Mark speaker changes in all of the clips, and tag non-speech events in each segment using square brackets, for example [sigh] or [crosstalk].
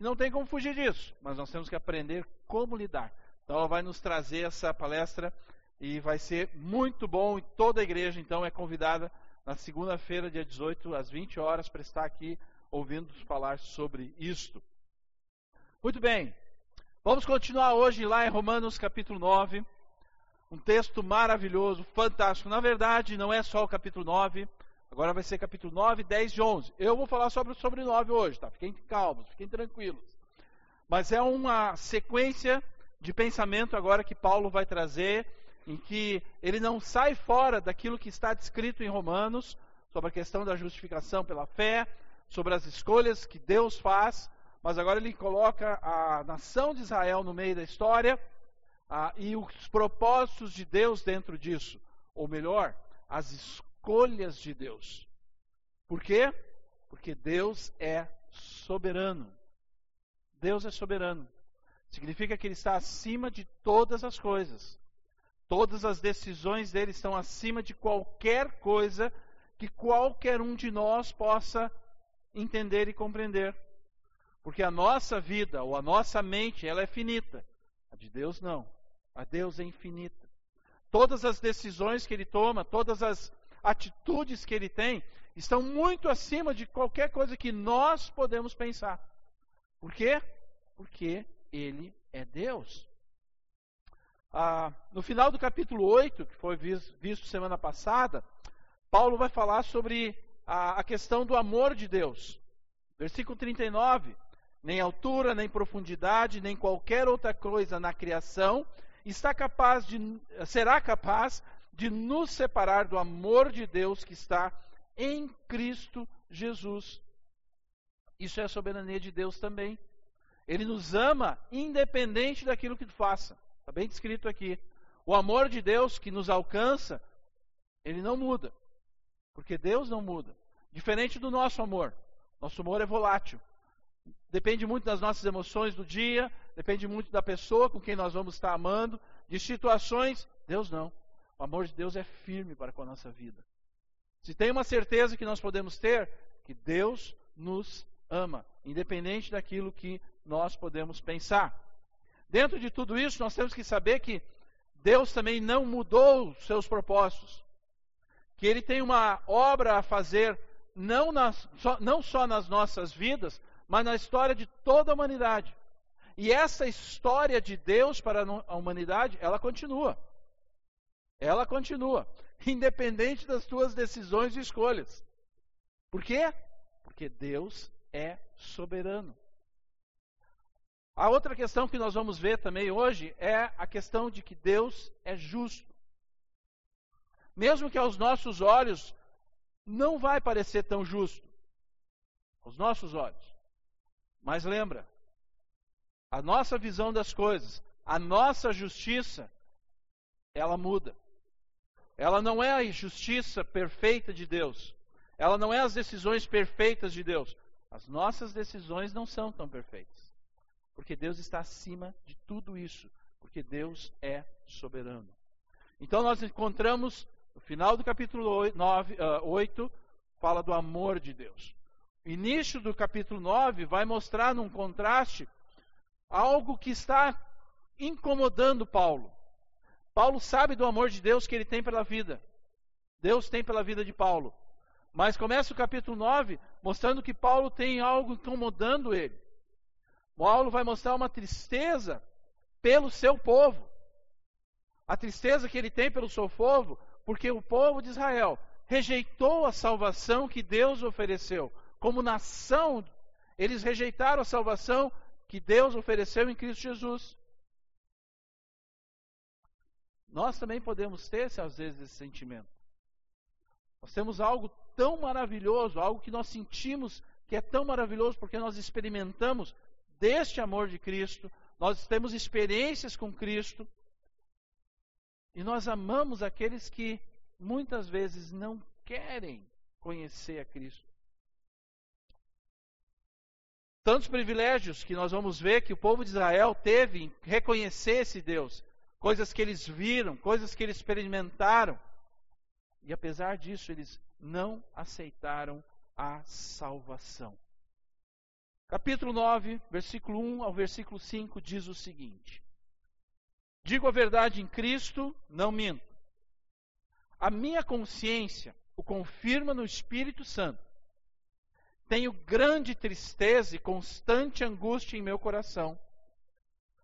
Speaker 1: Não tem como fugir disso, mas nós temos que aprender como lidar. Então ela vai nos trazer essa palestra e vai ser muito bom. E toda a igreja, então, é convidada na segunda-feira, dia 18, às 20 horas, para estar aqui ouvindo falar sobre isto. Muito bem, vamos continuar hoje lá em Romanos capítulo 9. Um texto maravilhoso, fantástico. Na verdade, não é só o capítulo 9, agora vai ser capítulo 9, 10 e 11. Eu vou falar sobre, sobre 9 hoje, tá? Fiquem calmos, fiquem tranquilos. Mas é uma sequência de pensamento agora que Paulo vai trazer, em que ele não sai fora daquilo que está descrito em Romanos, sobre a questão da justificação pela fé, sobre as escolhas que Deus faz, mas agora ele coloca a nação de Israel no meio da história ah, e os propósitos de Deus dentro disso, ou melhor, as escolhas de Deus. Por quê? Porque Deus é soberano. Deus é soberano. Significa que Ele está acima de todas as coisas. Todas as decisões dele estão acima de qualquer coisa que qualquer um de nós possa entender e compreender. Porque a nossa vida ou a nossa mente, ela é finita. A de Deus não. A Deus é infinita. Todas as decisões que ele toma, todas as atitudes que ele tem, estão muito acima de qualquer coisa que nós podemos pensar. Por quê? Porque ele é Deus. Ah, no final do capítulo 8, que foi visto semana passada, Paulo vai falar sobre a, a questão do amor de Deus. Versículo 39 nem altura, nem profundidade, nem qualquer outra coisa na criação está capaz de, será capaz de nos separar do amor de Deus que está em Cristo Jesus. Isso é a soberania de Deus também. Ele nos ama independente daquilo que faça. Está bem descrito aqui. O amor de Deus que nos alcança, ele não muda. Porque Deus não muda. Diferente do nosso amor. Nosso amor é volátil. Depende muito das nossas emoções do dia, depende muito da pessoa com quem nós vamos estar amando, de situações. Deus não. O amor de Deus é firme para com a nossa vida. Se tem uma certeza que nós podemos ter, que Deus nos ama, independente daquilo que nós podemos pensar. Dentro de tudo isso, nós temos que saber que Deus também não mudou seus propósitos. Que Ele tem uma obra a fazer, não, nas, só, não só nas nossas vidas, mas na história de toda a humanidade. E essa história de Deus para a humanidade, ela continua. Ela continua, independente das tuas decisões e escolhas. Por quê? Porque Deus é soberano. A outra questão que nós vamos ver também hoje é a questão de que Deus é justo. Mesmo que aos nossos olhos não vai parecer tão justo, aos nossos olhos. Mas lembra, a nossa visão das coisas, a nossa justiça, ela muda. Ela não é a justiça perfeita de Deus. Ela não é as decisões perfeitas de Deus. As nossas decisões não são tão perfeitas. Porque Deus está acima de tudo isso. Porque Deus é soberano. Então nós encontramos, no final do capítulo 8, 9, uh, 8 fala do amor de Deus início do capítulo 9 vai mostrar num contraste algo que está incomodando Paulo. Paulo sabe do amor de Deus que ele tem pela vida. Deus tem pela vida de Paulo. Mas começa o capítulo 9 mostrando que Paulo tem algo incomodando ele. Paulo vai mostrar uma tristeza pelo seu povo. A tristeza que ele tem pelo seu povo, porque o povo de Israel rejeitou a salvação que Deus ofereceu como nação, eles rejeitaram a salvação que Deus ofereceu em Cristo Jesus. Nós também podemos ter, às vezes, esse sentimento. Nós temos algo tão maravilhoso, algo que nós sentimos que é tão maravilhoso porque nós experimentamos deste amor de Cristo, nós temos experiências com Cristo e nós amamos aqueles que muitas vezes não querem conhecer a Cristo. Tantos privilégios que nós vamos ver que o povo de Israel teve em reconhecer esse Deus, coisas que eles viram, coisas que eles experimentaram. E apesar disso, eles não aceitaram a salvação. Capítulo 9, versículo 1 ao versículo 5 diz o seguinte: Digo a verdade em Cristo, não minto. A minha consciência o confirma no Espírito Santo. Tenho grande tristeza e constante angústia em meu coração,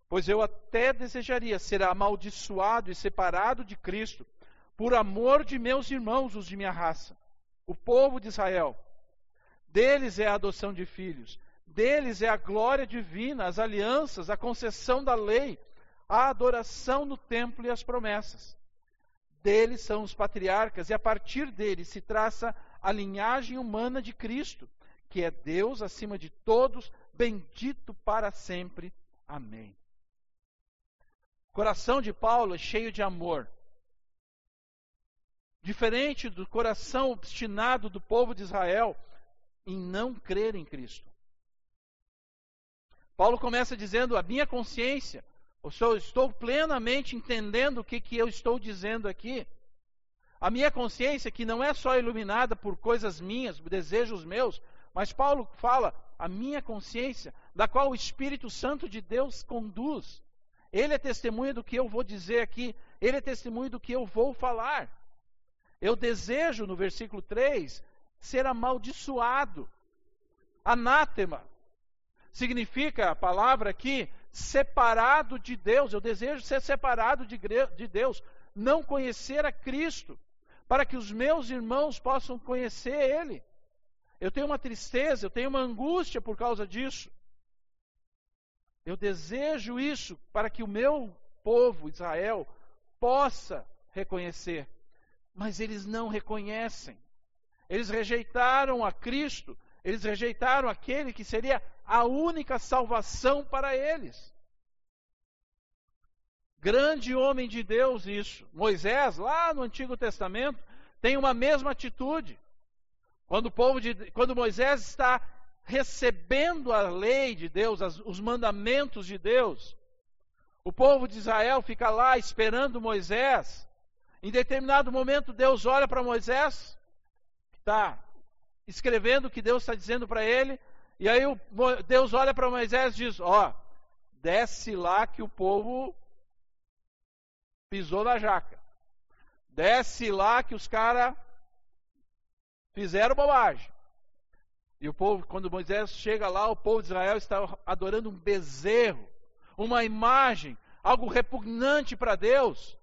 Speaker 1: pois eu até desejaria ser amaldiçoado e separado de Cristo, por amor de meus irmãos, os de minha raça, o povo de Israel. Deles é a adoção de filhos deles é a glória divina, as alianças, a concessão da lei, a adoração no templo e as promessas. Deles são os patriarcas, e a partir deles se traça a linhagem humana de Cristo, que é Deus acima de todos, bendito para sempre. Amém. Coração de Paulo é cheio de amor. Diferente do coração obstinado do povo de Israel em não crer em Cristo. Paulo começa dizendo: a minha consciência, eu estou plenamente entendendo o que, que eu estou dizendo aqui. A minha consciência, que não é só iluminada por coisas minhas, desejos meus, mas Paulo fala, a minha consciência, da qual o Espírito Santo de Deus conduz. Ele é testemunha do que eu vou dizer aqui, ele é testemunha do que eu vou falar. Eu desejo, no versículo 3, ser amaldiçoado, anátema, significa a palavra aqui separado de Deus. Eu desejo ser separado de, de Deus, não conhecer a Cristo, para que os meus irmãos possam conhecer Ele. Eu tenho uma tristeza, eu tenho uma angústia por causa disso. Eu desejo isso para que o meu povo, Israel, possa reconhecer. Mas eles não reconhecem. Eles rejeitaram a Cristo, eles rejeitaram aquele que seria a única salvação para eles. Grande homem de Deus, isso. Moisés, lá no Antigo Testamento, tem uma mesma atitude. Quando, o povo de, quando Moisés está recebendo a lei de Deus, as, os mandamentos de Deus, o povo de Israel fica lá esperando Moisés. Em determinado momento, Deus olha para Moisés, está escrevendo o que Deus está dizendo para ele, e aí o, Deus olha para Moisés e diz: Ó, desce lá que o povo pisou na jaca. Desce lá que os caras fizeram bobagem. E o povo, quando Moisés chega lá, o povo de Israel está adorando um bezerro, uma imagem, algo repugnante para Deus.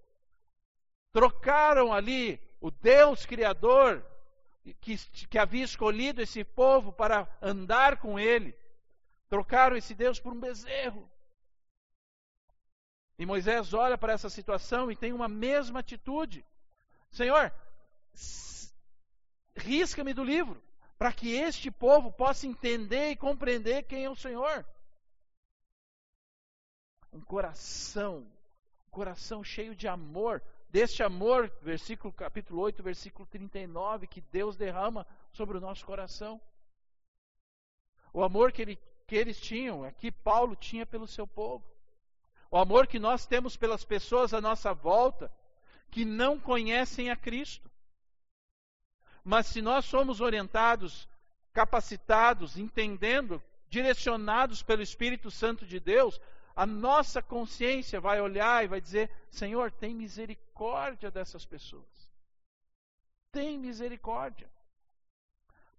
Speaker 1: Trocaram ali o Deus Criador que, que havia escolhido esse povo para andar com ele, trocaram esse Deus por um bezerro. E Moisés olha para essa situação e tem uma mesma atitude: Senhor, risca-me do livro, para que este povo possa entender e compreender quem é o Senhor. Um coração, um coração cheio de amor, deste amor, versículo capítulo 8, versículo 39, que Deus derrama sobre o nosso coração. O amor que, ele, que eles tinham, é que Paulo tinha pelo seu povo. O amor que nós temos pelas pessoas à nossa volta, que não conhecem a Cristo. Mas se nós somos orientados, capacitados, entendendo, direcionados pelo Espírito Santo de Deus, a nossa consciência vai olhar e vai dizer: Senhor, tem misericórdia dessas pessoas. Tem misericórdia.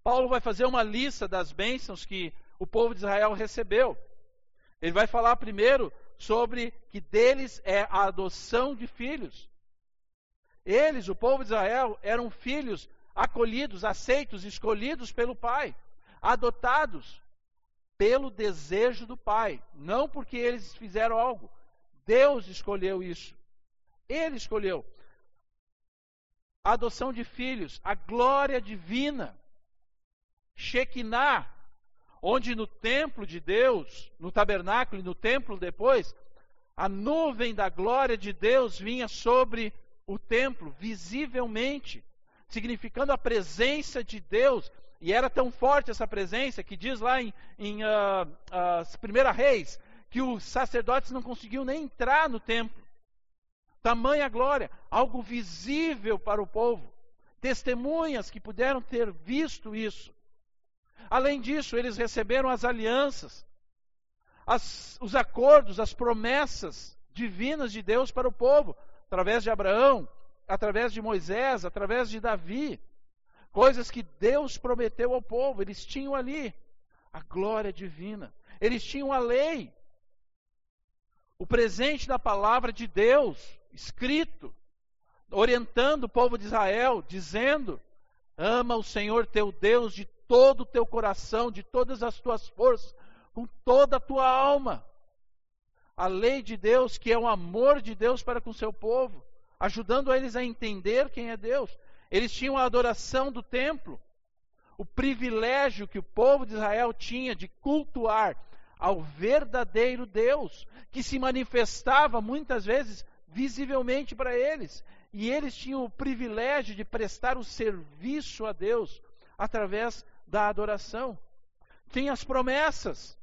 Speaker 1: Paulo vai fazer uma lista das bênçãos que o povo de Israel recebeu. Ele vai falar primeiro sobre que deles é a adoção de filhos. Eles, o povo de Israel, eram filhos acolhidos, aceitos, escolhidos pelo pai, adotados pelo desejo do Pai, não porque eles fizeram algo. Deus escolheu isso. Ele escolheu. A adoção de filhos, a glória divina. Shekinah, onde no templo de Deus, no tabernáculo e no templo depois, a nuvem da glória de Deus vinha sobre o templo, visivelmente, significando a presença de Deus e era tão forte essa presença que diz lá em, em uh, uh, Reis que os sacerdotes não conseguiam nem entrar no templo. Tamanha glória, algo visível para o povo. Testemunhas que puderam ter visto isso. Além disso, eles receberam as alianças, as, os acordos, as promessas divinas de Deus para o povo, através de Abraão, através de Moisés, através de Davi. Coisas que Deus prometeu ao povo, eles tinham ali a glória divina, eles tinham a lei, o presente da palavra de Deus, escrito, orientando o povo de Israel, dizendo: Ama o Senhor teu Deus de todo o teu coração, de todas as tuas forças, com toda a tua alma. A lei de Deus, que é o amor de Deus para com o seu povo, ajudando eles a entender quem é Deus. Eles tinham a adoração do templo, o privilégio que o povo de Israel tinha de cultuar ao verdadeiro Deus, que se manifestava muitas vezes visivelmente para eles. E eles tinham o privilégio de prestar o serviço a Deus através da adoração. Tem as promessas.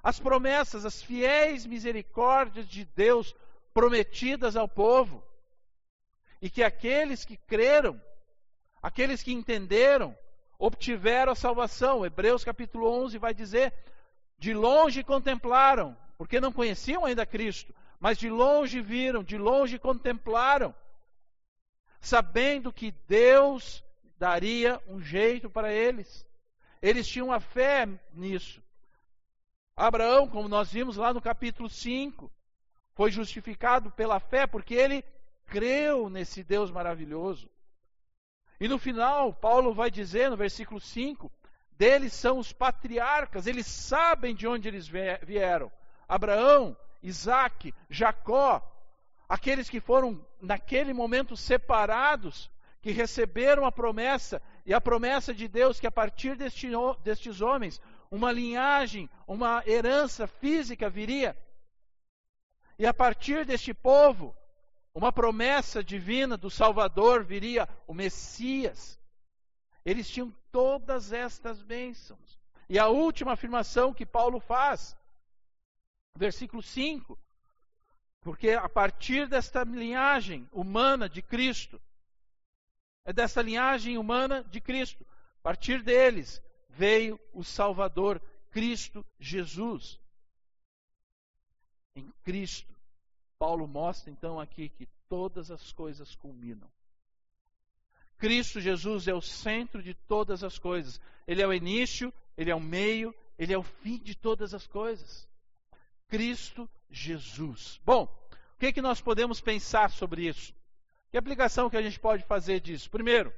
Speaker 1: As promessas, as fiéis misericórdias de Deus prometidas ao povo. E que aqueles que creram, aqueles que entenderam, obtiveram a salvação. Hebreus capítulo 11 vai dizer: de longe contemplaram, porque não conheciam ainda Cristo, mas de longe viram, de longe contemplaram, sabendo que Deus daria um jeito para eles. Eles tinham a fé nisso. Abraão, como nós vimos lá no capítulo 5, foi justificado pela fé porque ele creu nesse Deus maravilhoso. E no final, Paulo vai dizer no versículo 5: deles são os patriarcas, eles sabem de onde eles vieram. Abraão, Isaac, Jacó, aqueles que foram naquele momento separados que receberam a promessa, e a promessa de Deus que a partir deste, destes homens, uma linhagem, uma herança física viria. E a partir deste povo, uma promessa divina do Salvador viria, o Messias. Eles tinham todas estas bênçãos. E a última afirmação que Paulo faz, versículo 5, porque a partir desta linhagem humana de Cristo, é dessa linhagem humana de Cristo. A partir deles veio o Salvador, Cristo Jesus. Em Cristo, Paulo mostra então aqui que todas as coisas culminam. Cristo Jesus é o centro de todas as coisas. Ele é o início, ele é o meio, ele é o fim de todas as coisas. Cristo Jesus. Bom, o que, é que nós podemos pensar sobre isso? Que aplicação que a gente pode fazer disso? Primeiro,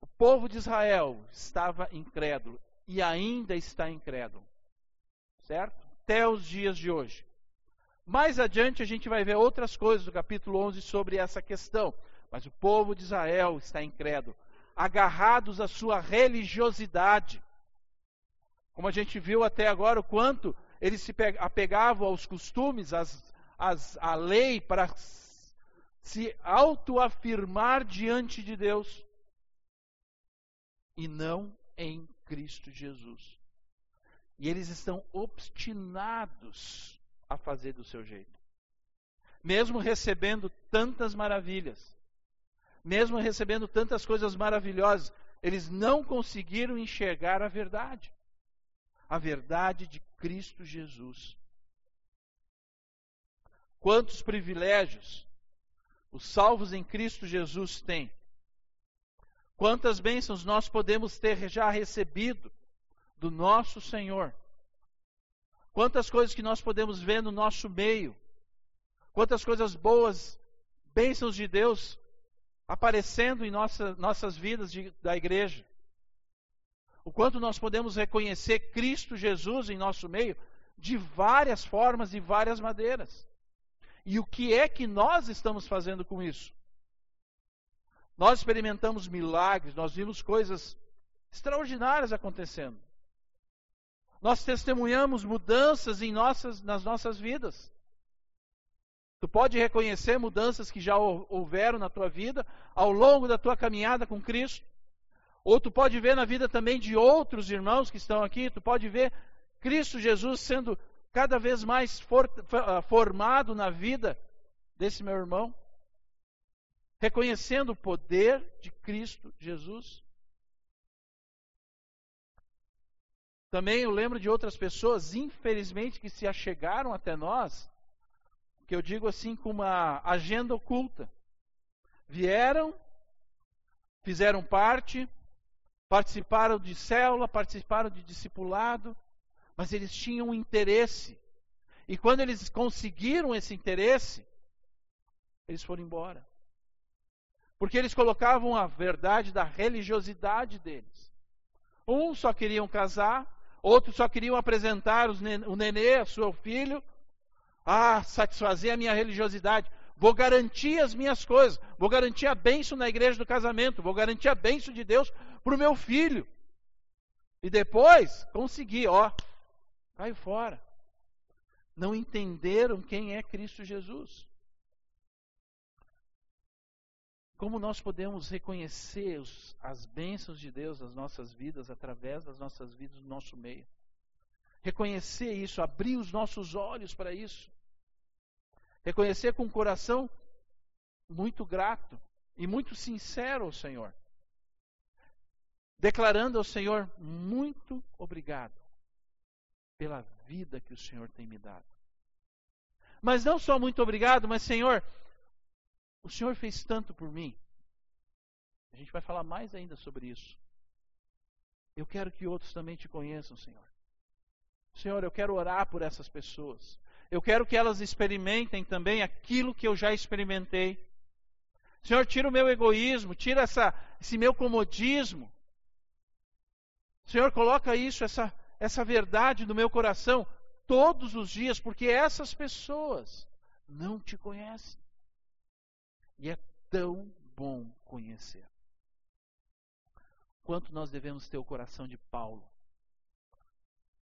Speaker 1: o povo de Israel estava incrédulo e ainda está incrédulo, certo? Até os dias de hoje. Mais adiante a gente vai ver outras coisas do capítulo 11 sobre essa questão. Mas o povo de Israel está incrédulo, agarrados à sua religiosidade. Como a gente viu até agora, o quanto eles se apegavam aos costumes, às, às, à lei, para se autoafirmar diante de Deus e não em Cristo Jesus. E eles estão obstinados a fazer do seu jeito. Mesmo recebendo tantas maravilhas, mesmo recebendo tantas coisas maravilhosas, eles não conseguiram enxergar a verdade. A verdade de Cristo Jesus. Quantos privilégios os salvos em Cristo Jesus têm. Quantas bênçãos nós podemos ter já recebido do nosso Senhor. Quantas coisas que nós podemos ver no nosso meio. Quantas coisas boas, bênçãos de Deus aparecendo em nossa, nossas vidas de, da igreja. O quanto nós podemos reconhecer Cristo Jesus em nosso meio de várias formas e várias maneiras. E o que é que nós estamos fazendo com isso? Nós experimentamos milagres, nós vimos coisas extraordinárias acontecendo. Nós testemunhamos mudanças em nossas, nas nossas vidas. Tu pode reconhecer mudanças que já houveram na tua vida ao longo da tua caminhada com Cristo. Ou tu pode ver na vida também de outros irmãos que estão aqui, tu pode ver Cristo Jesus sendo cada vez mais for, ah, formado na vida desse meu irmão, reconhecendo o poder de Cristo Jesus. Também eu lembro de outras pessoas, infelizmente, que se achegaram até nós, que eu digo assim, com uma agenda oculta. Vieram, fizeram parte, participaram de célula, participaram de discipulado, mas eles tinham um interesse. E quando eles conseguiram esse interesse, eles foram embora. Porque eles colocavam a verdade da religiosidade deles. Uns só queriam casar, outros só queriam apresentar o nenê, seu filho, a satisfazer a minha religiosidade. Vou garantir as minhas coisas, vou garantir a bênção na igreja do casamento, vou garantir a bênção de Deus para o meu filho. E depois, consegui, ó, caiu fora. Não entenderam quem é Cristo Jesus. Como nós podemos reconhecer os, as bênçãos de Deus nas nossas vidas, através das nossas vidas, no nosso meio? Reconhecer isso, abrir os nossos olhos para isso. Reconhecer com um coração muito grato e muito sincero ao Senhor. Declarando ao Senhor: muito obrigado pela vida que o Senhor tem me dado. Mas não só muito obrigado, mas Senhor, o Senhor fez tanto por mim. A gente vai falar mais ainda sobre isso. Eu quero que outros também te conheçam, Senhor. Senhor, eu quero orar por essas pessoas. Eu quero que elas experimentem também aquilo que eu já experimentei. Senhor, tira o meu egoísmo, tira essa, esse meu comodismo. Senhor, coloca isso, essa, essa verdade no meu coração todos os dias, porque essas pessoas não te conhecem. E é tão bom conhecer. Quanto nós devemos ter o coração de Paulo.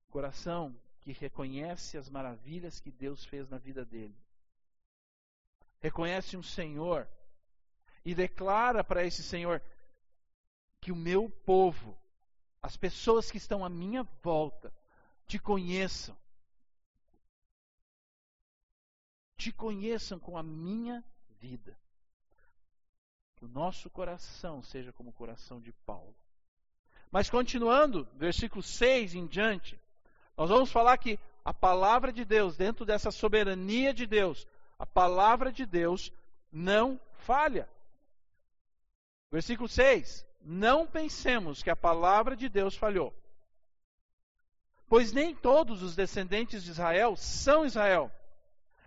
Speaker 1: Coração que reconhece as maravilhas que Deus fez na vida dele. Reconhece um Senhor e declara para esse Senhor que o meu povo, as pessoas que estão à minha volta, te conheçam. Te conheçam com a minha vida. O nosso coração seja como o coração de Paulo. Mas continuando, versículo 6 em diante, nós vamos falar que a palavra de Deus, dentro dessa soberania de Deus, a palavra de Deus não falha. Versículo 6: Não pensemos que a palavra de Deus falhou. Pois nem todos os descendentes de Israel são Israel.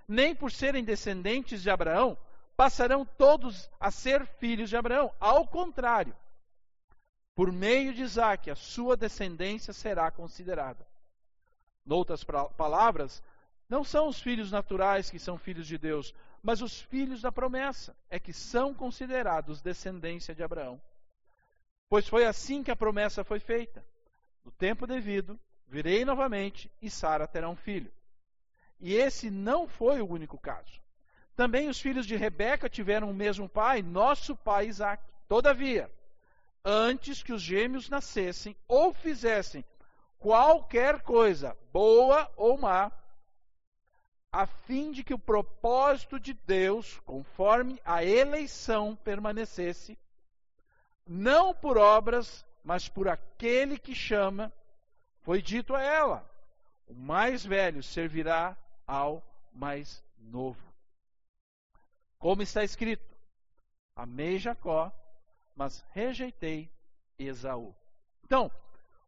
Speaker 1: Nem por serem descendentes de Abraão passarão todos a ser filhos de Abraão. Ao contrário, por meio de Isaac, a sua descendência será considerada. Noutras palavras, não são os filhos naturais que são filhos de Deus, mas os filhos da promessa é que são considerados descendência de Abraão. Pois foi assim que a promessa foi feita. No tempo devido, virei novamente e Sara terá um filho. E esse não foi o único caso. Também os filhos de Rebeca tiveram o mesmo pai, nosso pai Isaac. Todavia, antes que os gêmeos nascessem ou fizessem qualquer coisa, boa ou má, a fim de que o propósito de Deus, conforme a eleição, permanecesse, não por obras, mas por aquele que chama, foi dito a ela: o mais velho servirá ao mais novo. Como está escrito: Amei Jacó, mas rejeitei Esaú. Então,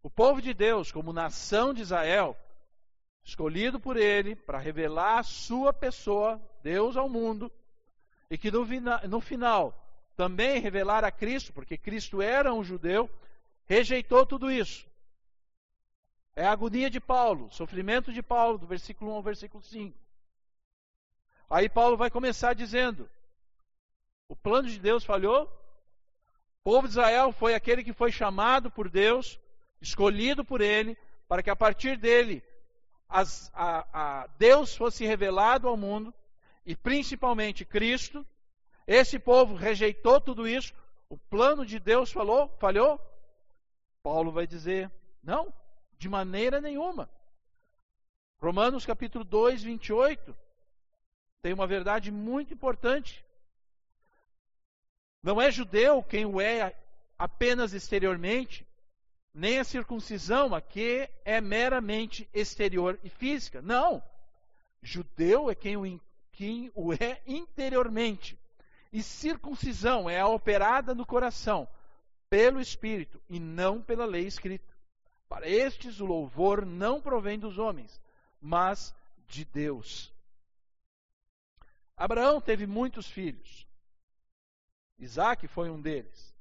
Speaker 1: o povo de Deus, como nação de Israel, escolhido por ele para revelar a sua pessoa, Deus ao mundo, e que no, no final também revelar a Cristo, porque Cristo era um judeu, rejeitou tudo isso. É a agonia de Paulo, sofrimento de Paulo, do versículo 1 ao versículo 5. Aí Paulo vai começar dizendo: o plano de Deus falhou, o povo de Israel foi aquele que foi chamado por Deus, escolhido por Ele, para que a partir dele as, a, a Deus fosse revelado ao mundo, e principalmente Cristo. Esse povo rejeitou tudo isso, o plano de Deus falou, falhou. Paulo vai dizer: não, de maneira nenhuma. Romanos capítulo 2, 28, tem uma verdade muito importante. Não é judeu quem o é apenas exteriormente, nem a circuncisão aqui é meramente exterior e física. Não. Judeu é quem o, quem o é interiormente. E circuncisão é a operada no coração, pelo Espírito, e não pela lei escrita. Para estes o louvor não provém dos homens, mas de Deus. Abraão teve muitos filhos. Isaac foi um deles.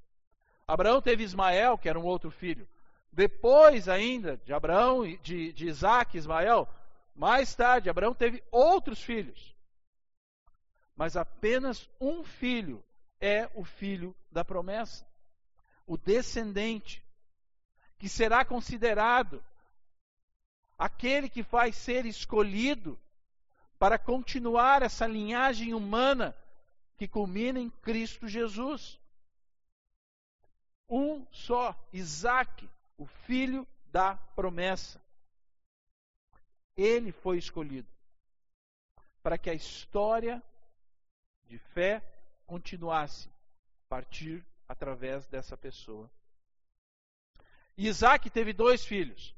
Speaker 1: Abraão teve Ismael, que era um outro filho. Depois ainda de Abraão, de, de Isaac e Ismael, mais tarde, Abraão teve outros filhos. Mas apenas um filho é o filho da promessa, o descendente, que será considerado aquele que vai ser escolhido para continuar essa linhagem humana que culmina em Cristo Jesus. Um só, Isaac, o filho da promessa. Ele foi escolhido para que a história de fé continuasse a partir através dessa pessoa. Isaac teve dois filhos,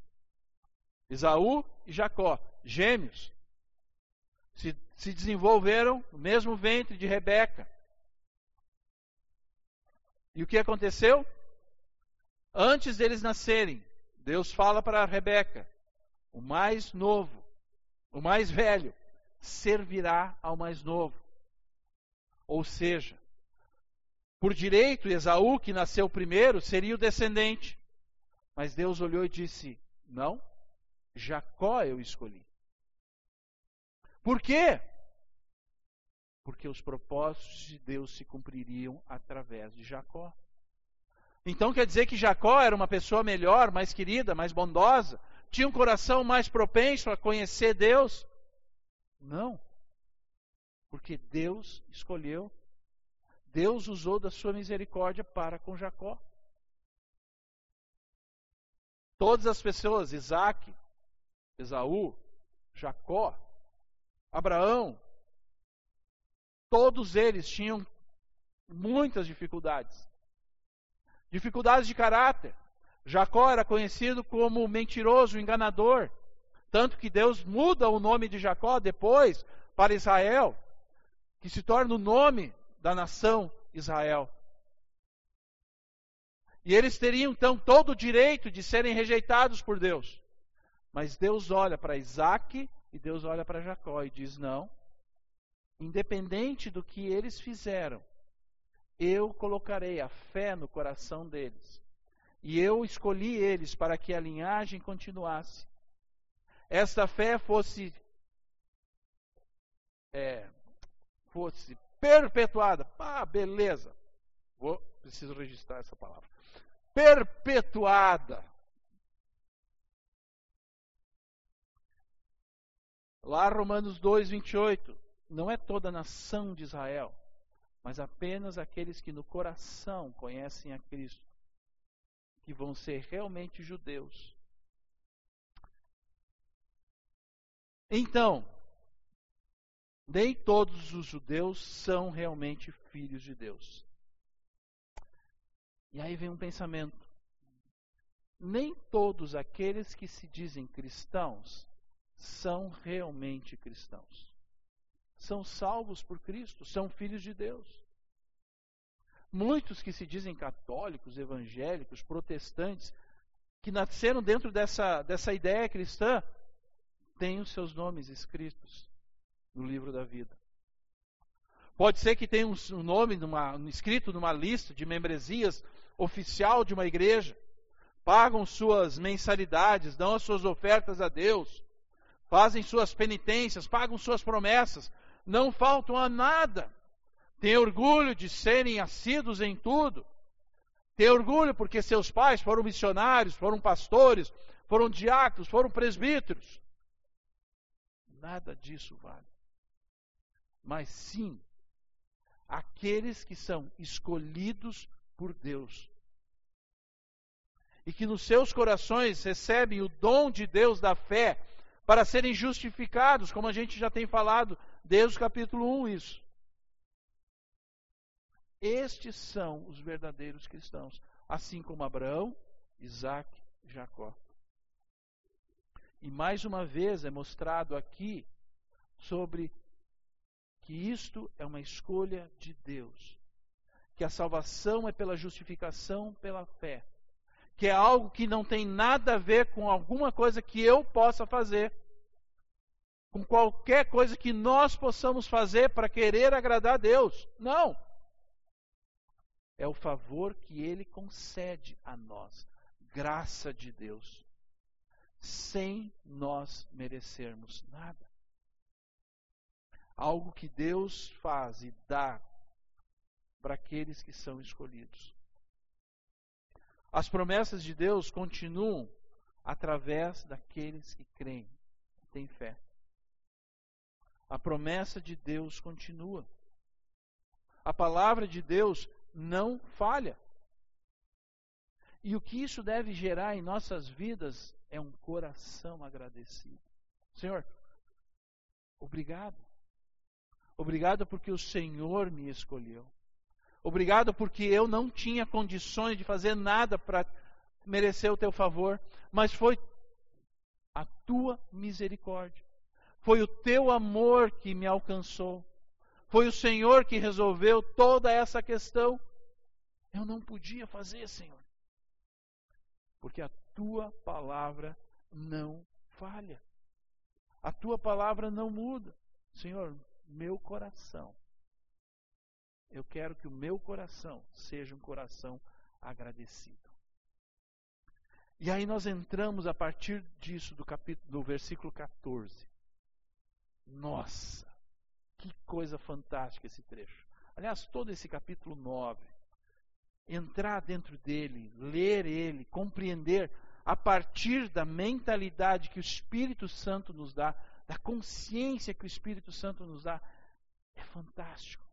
Speaker 1: Esaú e Jacó, gêmeos. Se, se desenvolveram no mesmo ventre de Rebeca. E o que aconteceu? Antes deles nascerem, Deus fala para Rebeca: o mais novo, o mais velho, servirá ao mais novo. Ou seja, por direito, Esaú, que nasceu primeiro, seria o descendente. Mas Deus olhou e disse: Não, Jacó eu escolhi. Por quê? Porque os propósitos de Deus se cumpririam através de Jacó. Então quer dizer que Jacó era uma pessoa melhor, mais querida, mais bondosa, tinha um coração mais propenso a conhecer Deus? Não. Porque Deus escolheu, Deus usou da sua misericórdia para com Jacó. Todas as pessoas, Isaac, Esaú, Jacó, Abraão, todos eles tinham muitas dificuldades dificuldades de caráter. Jacó era conhecido como mentiroso, enganador. Tanto que Deus muda o nome de Jacó depois para Israel, que se torna o nome da nação Israel. E eles teriam então todo o direito de serem rejeitados por Deus. Mas Deus olha para Isaac e Deus olha para Jacó e diz: não, independente do que eles fizeram, eu colocarei a fé no coração deles. E eu escolhi eles para que a linhagem continuasse. Esta fé fosse é, fosse perpetuada. Ah, beleza. Vou, preciso registrar essa palavra. Perpetuada. Lá Romanos 2, 28. Não é toda a nação de Israel mas apenas aqueles que no coração conhecem a Cristo, que vão ser realmente judeus. Então, nem todos os judeus são realmente filhos de Deus. E aí vem um pensamento. Nem todos aqueles que se dizem cristãos são realmente cristãos são salvos por Cristo, são filhos de Deus. Muitos que se dizem católicos, evangélicos, protestantes, que nasceram dentro dessa, dessa ideia cristã, têm os seus nomes escritos no livro da vida. Pode ser que tenha um nome numa, escrito numa lista de membresias oficial de uma igreja, pagam suas mensalidades, dão as suas ofertas a Deus, fazem suas penitências, pagam suas promessas, não faltam a nada. Tem orgulho de serem assíduos em tudo. Tem orgulho porque seus pais foram missionários, foram pastores, foram diáconos, foram presbíteros. Nada disso vale. Mas sim, aqueles que são escolhidos por Deus e que nos seus corações recebem o dom de Deus da fé para serem justificados, como a gente já tem falado desde o capítulo 1 isso. Estes são os verdadeiros cristãos, assim como Abraão, Isaac Jacó. E mais uma vez é mostrado aqui sobre que isto é uma escolha de Deus. Que a salvação é pela justificação pela fé. Que é algo que não tem nada a ver com alguma coisa que eu possa fazer. Com qualquer coisa que nós possamos fazer para querer agradar a Deus. Não. É o favor que Ele concede a nós. Graça de Deus. Sem nós merecermos nada algo que Deus faz e dá para aqueles que são escolhidos. As promessas de Deus continuam através daqueles que creem, que têm fé. A promessa de Deus continua. A palavra de Deus não falha. E o que isso deve gerar em nossas vidas é um coração agradecido. Senhor, obrigado. Obrigado porque o Senhor me escolheu. Obrigado porque eu não tinha condições de fazer nada para merecer o teu favor, mas foi a tua misericórdia. Foi o teu amor que me alcançou. Foi o Senhor que resolveu toda essa questão. Eu não podia fazer, Senhor. Porque a tua palavra não falha. A tua palavra não muda. Senhor, meu coração. Eu quero que o meu coração seja um coração agradecido. E aí nós entramos a partir disso do capítulo do versículo 14. Nossa, que coisa fantástica esse trecho. Aliás, todo esse capítulo 9. Entrar dentro dele, ler ele, compreender a partir da mentalidade que o Espírito Santo nos dá, da consciência que o Espírito Santo nos dá, é fantástico.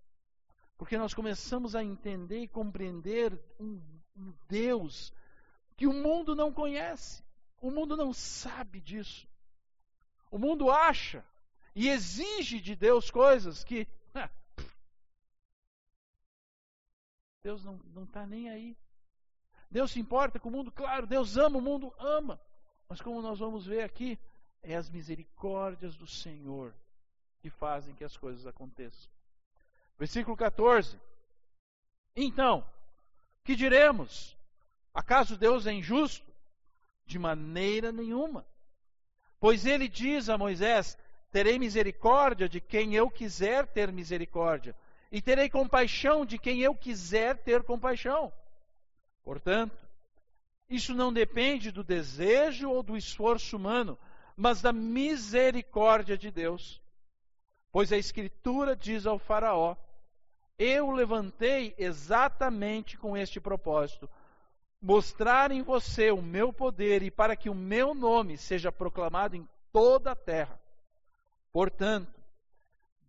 Speaker 1: Porque nós começamos a entender e compreender um, um Deus que o mundo não conhece. O mundo não sabe disso. O mundo acha e exige de Deus coisas que. [laughs] Deus não está nem aí. Deus se importa com o mundo, claro, Deus ama o mundo, ama. Mas como nós vamos ver aqui, é as misericórdias do Senhor que fazem que as coisas aconteçam. Versículo 14. Então, que diremos? Acaso Deus é injusto? De maneira nenhuma. Pois ele diz a Moisés: Terei misericórdia de quem eu quiser ter misericórdia, e terei compaixão de quem eu quiser ter compaixão. Portanto, isso não depende do desejo ou do esforço humano, mas da misericórdia de Deus. Pois a Escritura diz ao Faraó: Eu levantei exatamente com este propósito, mostrar em você o meu poder e para que o meu nome seja proclamado em toda a terra. Portanto,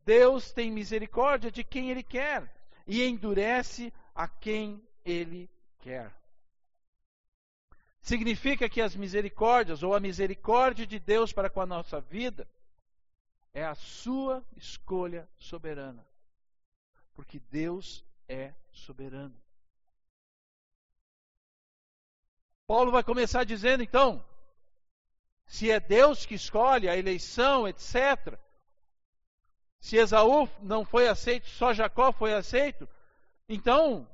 Speaker 1: Deus tem misericórdia de quem Ele quer e endurece a quem Ele quer. Significa que as misericórdias, ou a misericórdia de Deus para com a nossa vida, é a sua escolha soberana. Porque Deus é soberano. Paulo vai começar dizendo então: se é Deus que escolhe a eleição, etc. Se Esaú não foi aceito, só Jacó foi aceito, então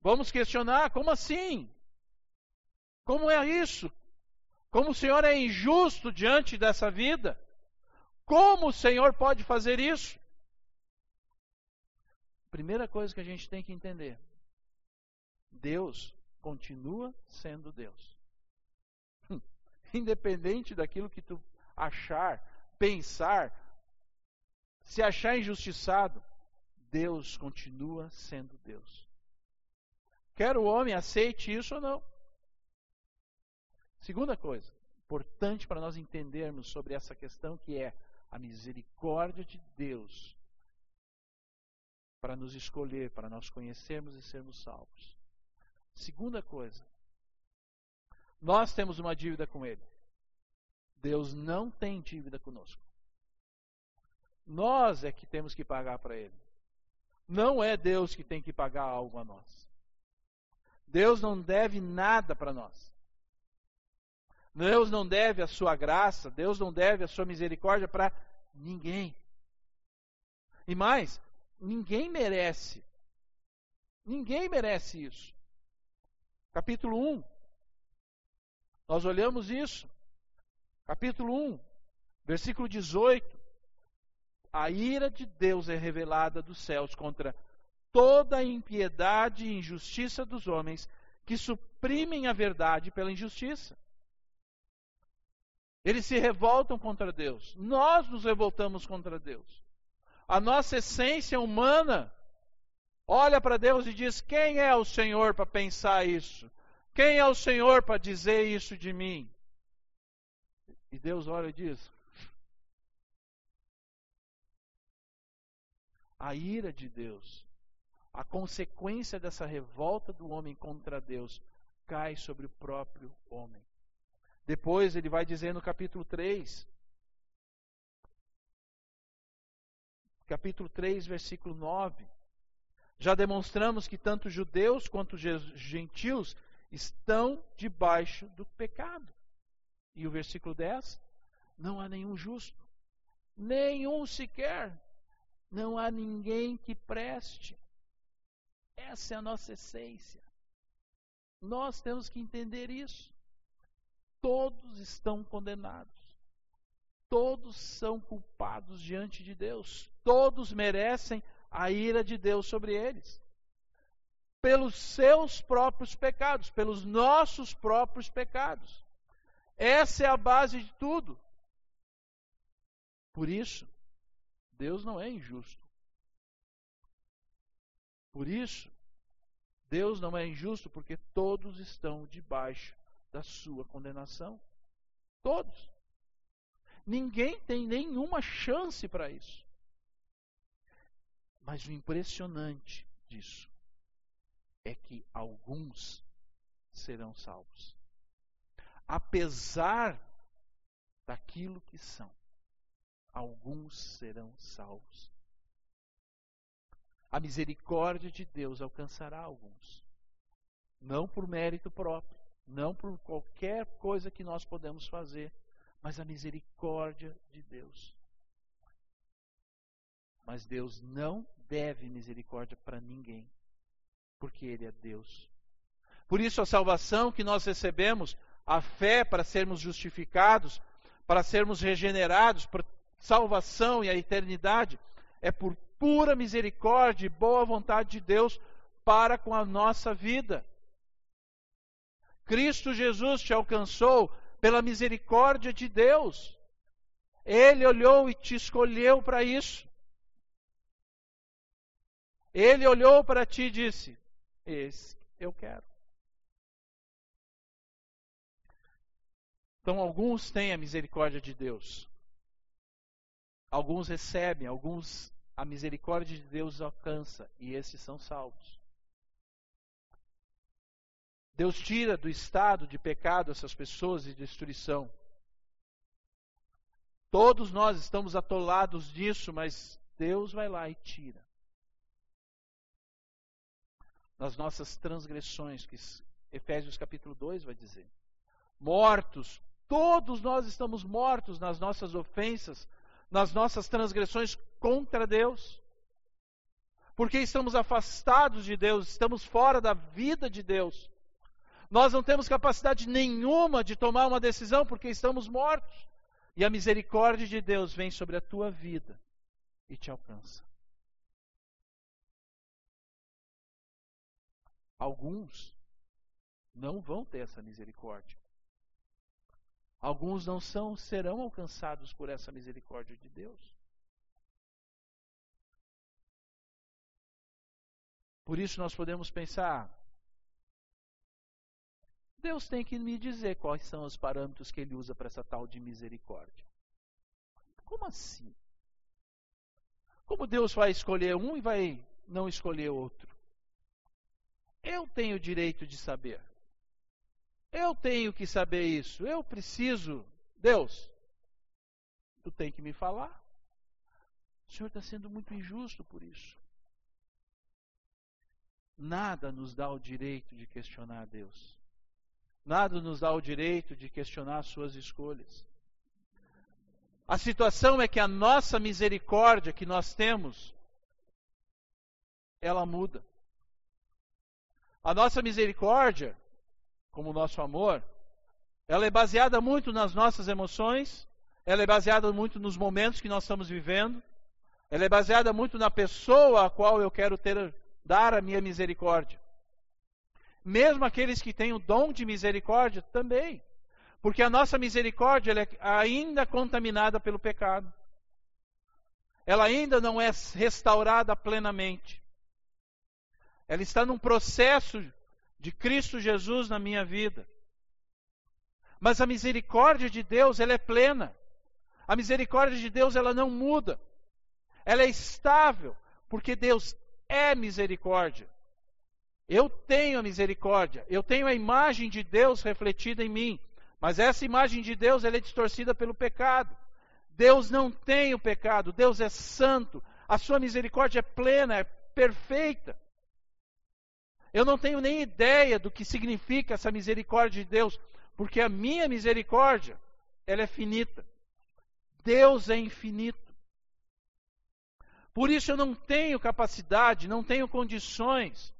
Speaker 1: vamos questionar: como assim? Como é isso? Como o Senhor é injusto diante dessa vida? Como o Senhor pode fazer isso? Primeira coisa que a gente tem que entender: Deus continua sendo Deus. [laughs] Independente daquilo que tu achar, pensar, se achar injustiçado, Deus continua sendo Deus. Quer o homem aceite isso ou não. Segunda coisa, importante para nós entendermos sobre essa questão que é a misericórdia de Deus para nos escolher, para nós conhecermos e sermos salvos. Segunda coisa, nós temos uma dívida com Ele. Deus não tem dívida conosco. Nós é que temos que pagar para Ele. Não é Deus que tem que pagar algo a nós. Deus não deve nada para nós. Deus não deve a sua graça, Deus não deve a sua misericórdia para ninguém. E mais, ninguém merece. Ninguém merece isso. Capítulo 1. Nós olhamos isso. Capítulo 1, versículo 18. A ira de Deus é revelada dos céus contra toda a impiedade e injustiça dos homens que suprimem a verdade pela injustiça. Eles se revoltam contra Deus. Nós nos revoltamos contra Deus. A nossa essência humana olha para Deus e diz: Quem é o Senhor para pensar isso? Quem é o Senhor para dizer isso de mim? E Deus olha e diz: A ira de Deus, a consequência dessa revolta do homem contra Deus, cai sobre o próprio homem. Depois ele vai dizer no capítulo 3, capítulo 3, versículo 9. Já demonstramos que tanto judeus quanto gentios estão debaixo do pecado. E o versículo 10: Não há nenhum justo, nenhum sequer, não há ninguém que preste. Essa é a nossa essência. Nós temos que entender isso. Todos estão condenados. Todos são culpados diante de Deus. Todos merecem a ira de Deus sobre eles. Pelos seus próprios pecados, pelos nossos próprios pecados. Essa é a base de tudo. Por isso, Deus não é injusto. Por isso, Deus não é injusto porque todos estão debaixo da sua condenação. Todos. Ninguém tem nenhuma chance para isso. Mas o impressionante disso é que alguns serão salvos. Apesar daquilo que são, alguns serão salvos. A misericórdia de Deus alcançará alguns. Não por mérito próprio, não por qualquer coisa que nós podemos fazer, mas a misericórdia de Deus. Mas Deus não deve misericórdia para ninguém, porque Ele é Deus. Por isso, a salvação que nós recebemos, a fé para sermos justificados, para sermos regenerados, por salvação e a eternidade, é por pura misericórdia e boa vontade de Deus para com a nossa vida. Cristo Jesus te alcançou pela misericórdia de Deus. Ele olhou e te escolheu para isso. Ele olhou para ti e disse: Esse eu quero. Então, alguns têm a misericórdia de Deus. Alguns recebem, alguns a misericórdia de Deus alcança e esses são salvos. Deus tira do estado de pecado essas pessoas e destruição. Todos nós estamos atolados nisso, mas Deus vai lá e tira. Nas nossas transgressões, que Efésios capítulo 2 vai dizer. Mortos, todos nós estamos mortos nas nossas ofensas, nas nossas transgressões contra Deus. Porque estamos afastados de Deus, estamos fora da vida de Deus. Nós não temos capacidade nenhuma de tomar uma decisão porque estamos mortos. E a misericórdia de Deus vem sobre a tua vida e te alcança. Alguns não vão ter essa misericórdia. Alguns não são, serão alcançados por essa misericórdia de Deus. Por isso nós podemos pensar, Deus tem que me dizer quais são os parâmetros que ele usa para essa tal de misericórdia. Como assim? Como Deus vai escolher um e vai não escolher outro? Eu tenho o direito de saber. Eu tenho que saber isso. Eu preciso. Deus, tu tem que me falar. O Senhor está sendo muito injusto por isso. Nada nos dá o direito de questionar Deus. Nada nos dá o direito de questionar suas escolhas. A situação é que a nossa misericórdia que nós temos, ela muda. A nossa misericórdia, como o nosso amor, ela é baseada muito nas nossas emoções, ela é baseada muito nos momentos que nós estamos vivendo, ela é baseada muito na pessoa a qual eu quero ter dar a minha misericórdia. Mesmo aqueles que têm o dom de misericórdia também. Porque a nossa misericórdia é ainda contaminada pelo pecado. Ela ainda não é restaurada plenamente. Ela está num processo de Cristo Jesus na minha vida. Mas a misericórdia de Deus, ela é plena. A misericórdia de Deus, ela não muda ela é estável, porque Deus é misericórdia. Eu tenho a misericórdia, eu tenho a imagem de Deus refletida em mim, mas essa imagem de Deus é distorcida pelo pecado. Deus não tem o pecado, Deus é santo, a sua misericórdia é plena, é perfeita. Eu não tenho nem ideia do que significa essa misericórdia de Deus, porque a minha misericórdia, ela é finita. Deus é infinito. Por isso eu não tenho capacidade, não tenho condições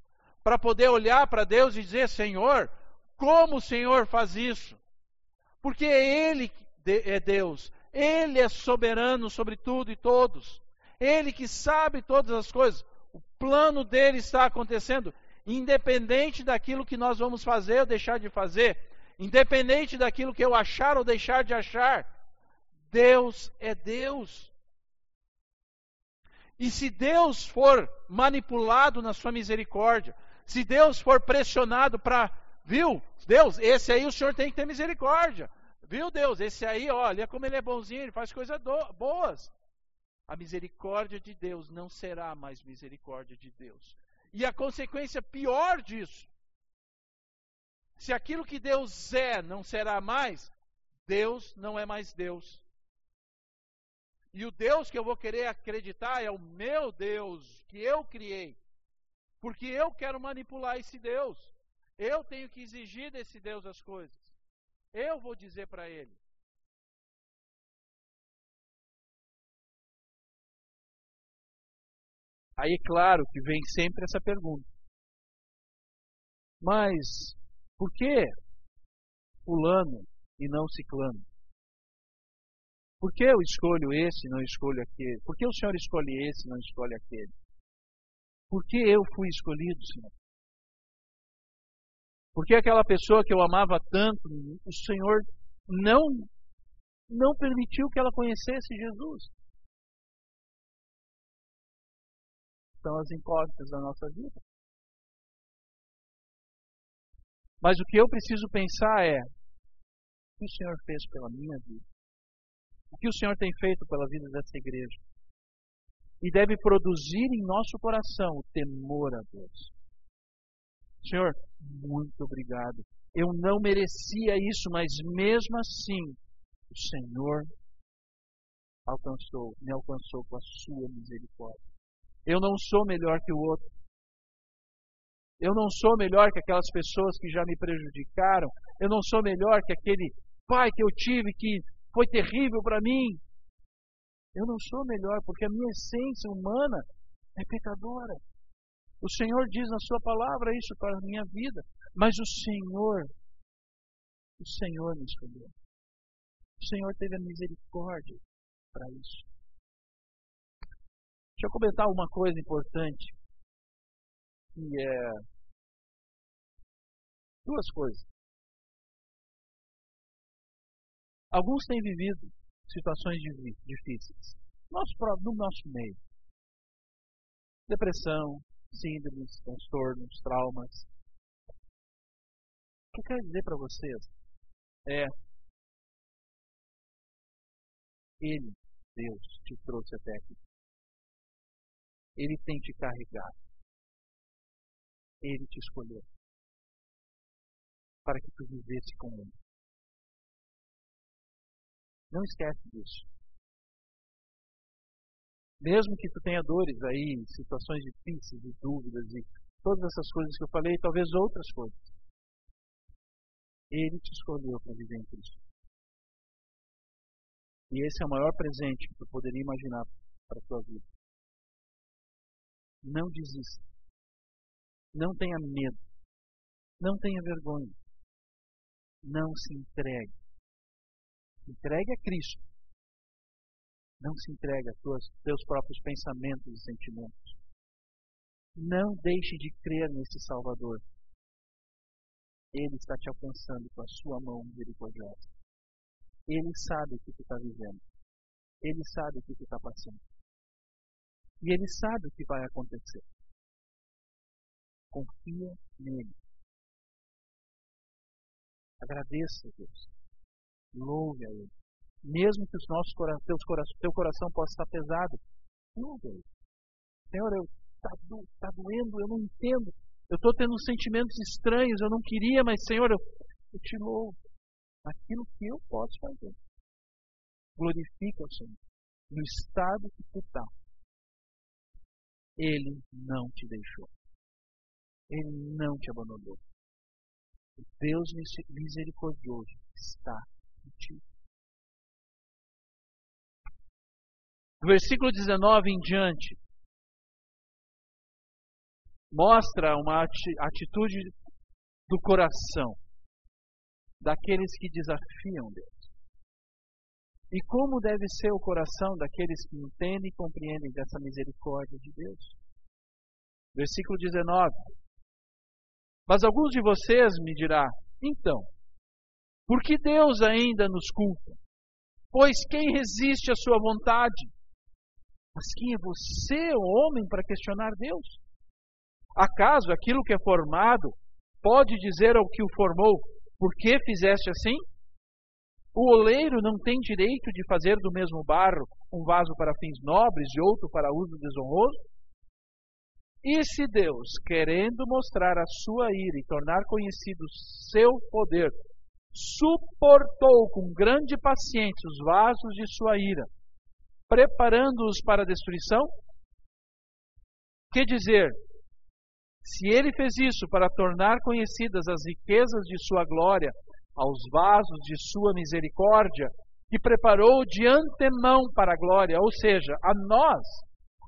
Speaker 1: para poder olhar para Deus e dizer: Senhor, como o Senhor faz isso? Porque Ele é Deus, Ele é soberano sobre tudo e todos, Ele que sabe todas as coisas, o plano dele está acontecendo, independente daquilo que nós vamos fazer ou deixar de fazer, independente daquilo que eu achar ou deixar de achar. Deus é Deus. E se Deus for manipulado na sua misericórdia, se Deus for pressionado para, viu, Deus, esse aí o Senhor tem que ter misericórdia. Viu, Deus, esse aí, olha como ele é bonzinho, ele faz coisas boas. A misericórdia de Deus não será mais misericórdia de Deus. E a consequência pior disso, se aquilo que Deus é não será mais, Deus não é mais Deus. E o Deus que eu vou querer acreditar é o meu Deus, que eu criei. Porque eu quero manipular esse Deus. Eu tenho que exigir desse Deus as coisas. Eu vou dizer para ele. Aí, claro que vem sempre essa pergunta. Mas, por que Fulano e não Ciclano? Por que eu escolho esse e não escolho aquele? Por que o Senhor escolhe esse e não escolhe aquele? Por que eu fui escolhido, Senhor? Porque aquela pessoa que eu amava tanto, o Senhor não não permitiu que ela conhecesse Jesus. São as incógnitas da nossa vida. Mas o que eu preciso pensar é: o que o Senhor fez pela minha vida? o que o Senhor tem feito pela vida dessa igreja. E deve produzir em nosso coração o temor a Deus. Senhor, muito obrigado. Eu não merecia isso, mas mesmo assim, o Senhor alcançou, me alcançou com a sua misericórdia. Eu não sou melhor que o outro. Eu não sou melhor que aquelas pessoas que já me prejudicaram. Eu não sou melhor que aquele pai que eu tive que foi terrível para mim. Eu não sou melhor, porque a minha essência humana é pecadora. O Senhor diz na Sua palavra isso para a minha vida, mas o Senhor, o Senhor me escolheu. O Senhor teve a misericórdia para isso. Deixa eu comentar uma coisa importante, que é duas coisas. Alguns têm vivido situações difíceis nosso, no nosso meio. Depressão, síndromes, transtornos, traumas. O que eu quero dizer para vocês é Ele, Deus, te trouxe até aqui. Ele tem te carregado. Ele te escolheu para que tu vivesse com Ele. Não esquece disso. Mesmo que tu tenha dores aí, situações difíceis e dúvidas e todas essas coisas que eu falei, talvez outras coisas. Ele te escolheu para viver em Cristo. E esse é o maior presente que tu poderia imaginar para a tua vida. Não desista. Não tenha medo. Não tenha vergonha. Não se entregue. Entregue a Cristo. Não se entregue a tuas, teus próprios pensamentos e sentimentos. Não deixe de crer nesse Salvador. Ele está te alcançando com a sua mão misericordiosa. Ele sabe o que tu está vivendo. Ele sabe o que tu está passando. E ele sabe o que vai acontecer. Confia nele. Agradeça a Deus. Louve a Ele. Mesmo que os nossos teus teu coração possa estar pesado, louve a Ele. Senhor, está tá doendo, eu não entendo. Eu estou tendo sentimentos estranhos, eu não queria, mas Senhor, eu, eu te louvo. Aquilo que eu posso fazer. Glorifica o Senhor. No estado que tu está. Ele não te deixou. Ele não te abandonou. Deus misericordioso está. Do versículo 19 em diante, mostra uma atitude do coração daqueles que desafiam Deus. E como deve ser o coração daqueles que entendem e compreendem dessa misericórdia de Deus? Versículo 19. Mas alguns de vocês me dirá: então, por que Deus ainda nos culpa? Pois quem resiste à sua vontade? Mas quem é você, homem, para questionar Deus? Acaso aquilo que é formado pode dizer ao que o formou: Por que fizeste assim? O oleiro não tem direito de fazer do mesmo barro um vaso para fins nobres e outro para uso desonroso? E se Deus, querendo mostrar a sua ira e tornar conhecido seu poder, suportou com grande paciência os vasos de sua ira, preparando-os para a destruição? Que dizer, se ele fez isso para tornar conhecidas as riquezas de sua glória aos vasos de sua misericórdia, que preparou de antemão para a glória, ou seja, a nós,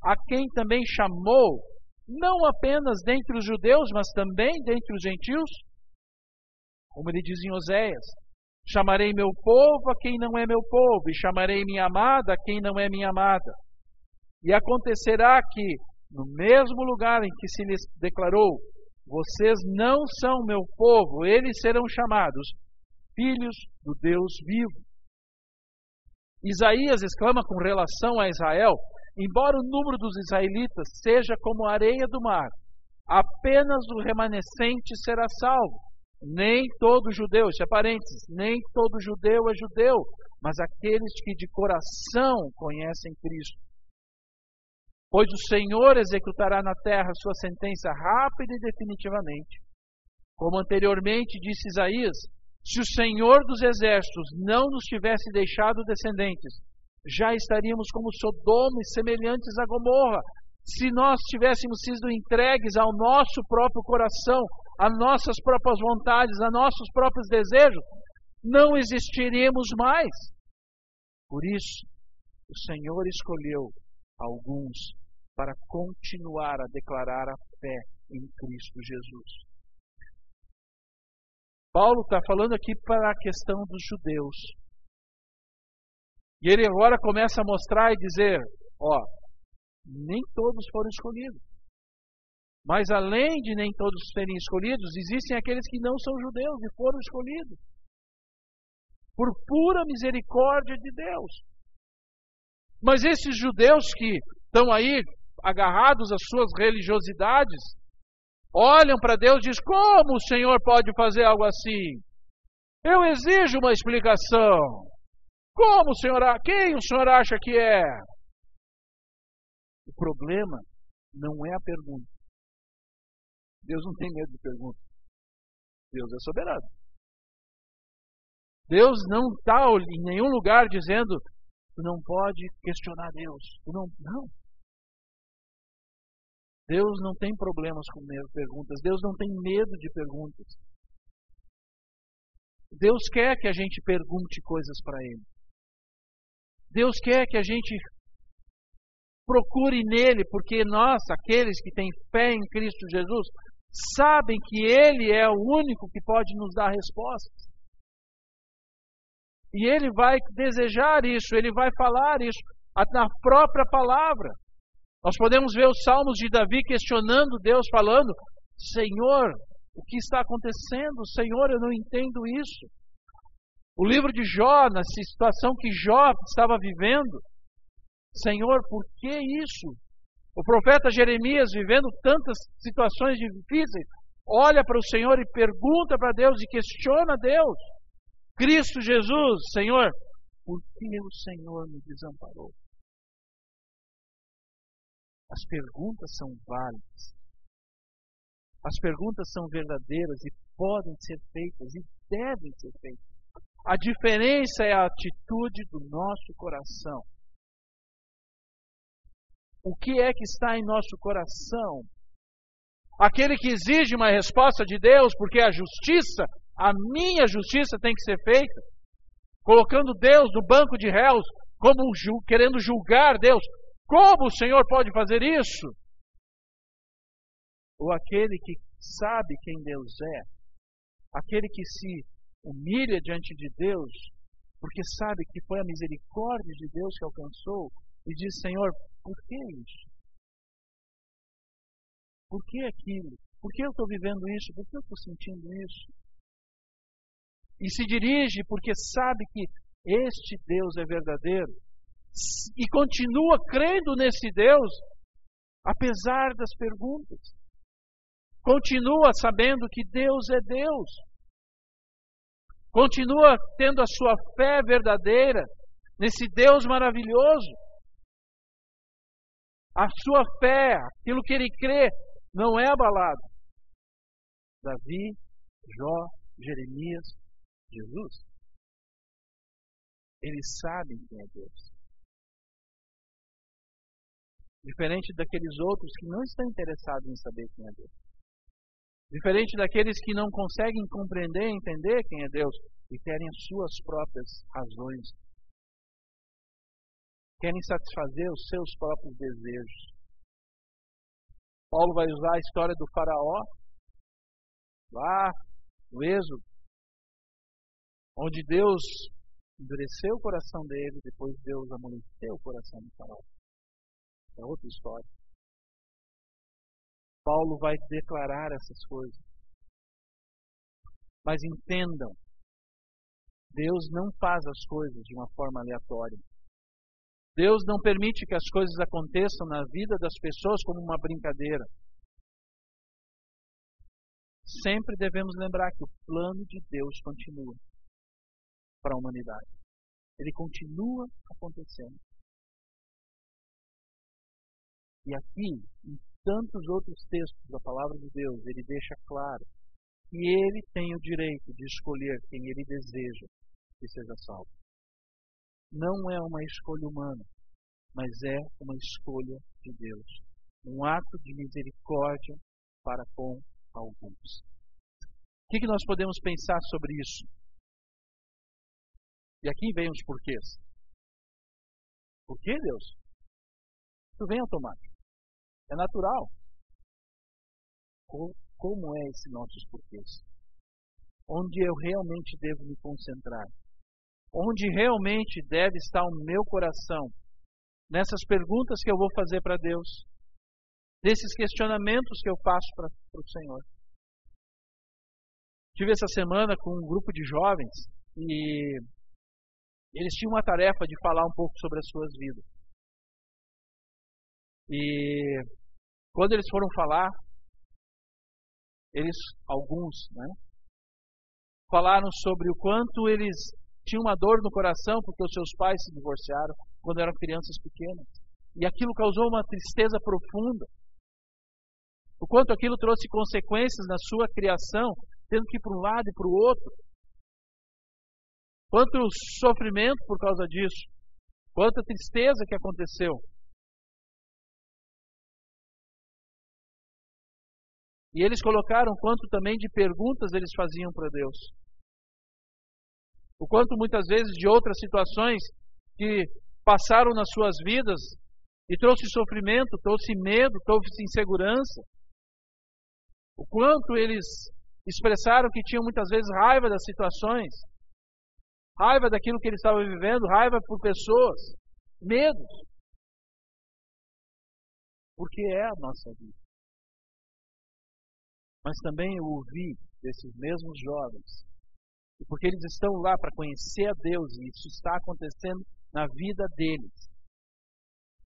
Speaker 1: a quem também chamou, não apenas dentre os judeus, mas também dentre os gentios, como ele diz em Oséias: Chamarei meu povo a quem não é meu povo, e chamarei minha amada a quem não é minha amada. E acontecerá que, no mesmo lugar em que se lhes declarou: Vocês não são meu povo, eles serão chamados filhos do Deus vivo. Isaías exclama com relação a Israel: Embora o número dos israelitas seja como a areia do mar, apenas o remanescente será salvo. Nem todo judeu, isso é parênteses, nem todo judeu é judeu, mas aqueles que de coração conhecem Cristo. Pois o Senhor executará na terra sua sentença rápida e definitivamente. Como anteriormente disse Isaías, se o Senhor dos exércitos não nos tivesse deixado descendentes, já estaríamos como Sodoma e semelhantes a Gomorra. Se nós tivéssemos sido entregues ao nosso próprio coração, a nossas próprias vontades, a nossos próprios desejos, não existiríamos mais. Por isso, o Senhor escolheu alguns para continuar a declarar a fé em Cristo Jesus. Paulo está falando aqui para a questão dos judeus. E ele agora começa a mostrar e dizer: ó, nem todos foram escolhidos. Mas além de nem todos serem escolhidos, existem aqueles que não são judeus e foram escolhidos. Por pura misericórdia de Deus. Mas esses judeus que estão aí agarrados às suas religiosidades, olham para Deus e dizem: Como o Senhor pode fazer algo assim? Eu exijo uma explicação. Como o Senhor, quem o Senhor acha que é? O problema não é a pergunta. Deus não tem medo de pergunta. Deus é soberano. Deus não está em nenhum lugar dizendo: tu não pode questionar Deus. Tu não, não. Deus não tem problemas com perguntas. Deus não tem medo de perguntas.
Speaker 2: Deus quer que a gente pergunte coisas para Ele. Deus quer que a gente procure nele, porque nós, aqueles que têm fé em Cristo Jesus, sabem que Ele é o único que pode nos dar respostas. E Ele vai desejar isso, Ele vai falar isso na própria palavra. Nós podemos ver os salmos de Davi questionando Deus, falando: Senhor, o que está acontecendo? Senhor, eu não entendo isso. O livro de Jó, na situação que Jó estava vivendo, Senhor, por que isso? O profeta Jeremias, vivendo tantas situações difíceis, olha para o Senhor e pergunta para Deus e questiona Deus. Cristo Jesus, Senhor, por que o Senhor me desamparou? As perguntas são válidas. As perguntas são verdadeiras e podem ser feitas e devem ser feitas. A diferença é a atitude do nosso coração. O que é que está em nosso coração? Aquele que exige uma resposta de Deus, porque a justiça, a minha justiça tem que ser feita, colocando Deus no banco de réus, como querendo julgar Deus. Como o Senhor pode fazer isso? Ou aquele que sabe quem Deus é, aquele que se humilha diante de Deus, porque sabe que foi a misericórdia de Deus que alcançou, e diz: Senhor, por que isso? Por que aquilo? Por que eu estou vivendo isso? Por que eu estou sentindo isso? E se dirige porque sabe que este Deus é verdadeiro e continua crendo nesse Deus, apesar das perguntas. Continua sabendo que Deus é Deus. Continua tendo a sua fé verdadeira nesse Deus maravilhoso. A sua fé, aquilo que ele crê, não é abalado. Davi, Jó, Jeremias, Jesus. Eles sabem quem é Deus. Diferente daqueles outros que não estão interessados em saber quem é Deus. Diferente daqueles que não conseguem compreender, entender quem é Deus e querem as suas próprias razões querem satisfazer os seus próprios desejos. Paulo vai usar a história do Faraó, lá no Êxodo, onde Deus endureceu o coração dele, depois Deus amoleceu o coração do Faraó. É outra história. Paulo vai declarar essas coisas. Mas entendam, Deus não faz as coisas de uma forma aleatória. Deus não permite que as coisas aconteçam na vida das pessoas como uma brincadeira. Sempre devemos lembrar que o plano de Deus continua para a humanidade. Ele continua acontecendo. E aqui, em tantos outros textos da palavra de Deus, ele deixa claro que ele tem o direito de escolher quem ele deseja que seja salvo não é uma escolha humana, mas é uma escolha de Deus. Um ato de misericórdia para com alguns. O que, nós podemos pensar sobre isso? E aqui vem os porquês. Por que, Deus? Isso vem automático. É natural. Como é esse nossos porquês? Onde eu realmente devo me concentrar? Onde realmente deve estar o meu coração, nessas perguntas que eu vou fazer para Deus, desses questionamentos que eu faço para o Senhor. Tive essa semana com um grupo de jovens e eles tinham uma tarefa de falar um pouco sobre as suas vidas. E quando eles foram falar, eles, alguns, né, falaram sobre o quanto eles tinha uma dor no coração porque os seus pais se divorciaram quando eram crianças pequenas. E aquilo causou uma tristeza profunda. O quanto aquilo trouxe consequências na sua criação, tendo que ir para um lado e para o outro. Quanto sofrimento por causa disso. Quanta tristeza que aconteceu. E eles colocaram quanto também de perguntas eles faziam para Deus. O quanto muitas vezes de outras situações que passaram nas suas vidas e trouxe sofrimento, trouxe medo, trouxe insegurança. O quanto eles expressaram que tinham muitas vezes raiva das situações, raiva daquilo que eles estavam vivendo, raiva por pessoas, medos. Porque é a nossa vida. Mas também eu ouvi desses mesmos jovens, porque eles estão lá para conhecer a Deus e isso está acontecendo na vida deles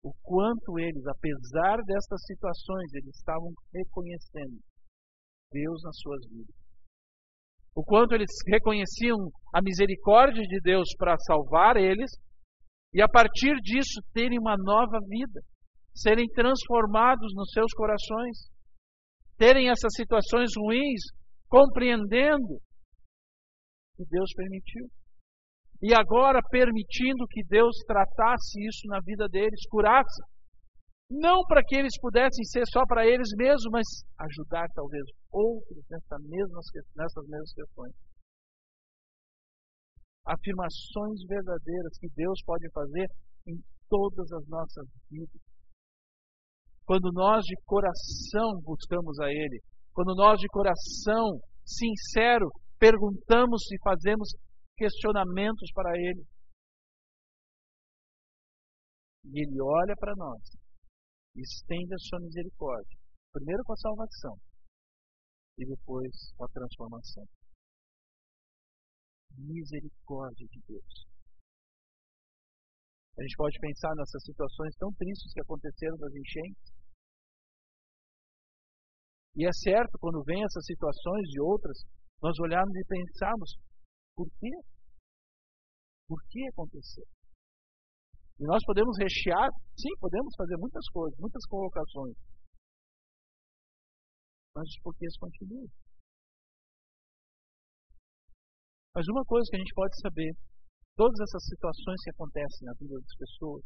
Speaker 2: o quanto eles, apesar destas situações, eles estavam reconhecendo Deus nas suas vidas. O quanto eles reconheciam a misericórdia de Deus para salvar eles e a partir disso terem uma nova vida, serem transformados nos seus corações, terem essas situações ruins, compreendendo que Deus permitiu e agora permitindo que Deus tratasse isso na vida deles, curasse. Não para que eles pudessem ser só para eles mesmos, mas ajudar talvez outros nessa mesmas, nessas mesmas questões. Afirmações verdadeiras que Deus pode fazer em todas as nossas vidas. Quando nós de coração buscamos a Ele, quando nós de coração sincero perguntamos e fazemos questionamentos para Ele. E Ele olha para nós estende a sua misericórdia. Primeiro com a salvação e depois com a transformação. Misericórdia de Deus. A gente pode pensar nessas situações tão tristes que aconteceram das enchentes. E é certo, quando vem essas situações e outras, nós olharmos e pensarmos, por quê? Por que aconteceu? E nós podemos rechear, sim, podemos fazer muitas coisas, muitas colocações. Mas os porquês continuam. Mas uma coisa que a gente pode saber, todas essas situações que acontecem na vida das pessoas,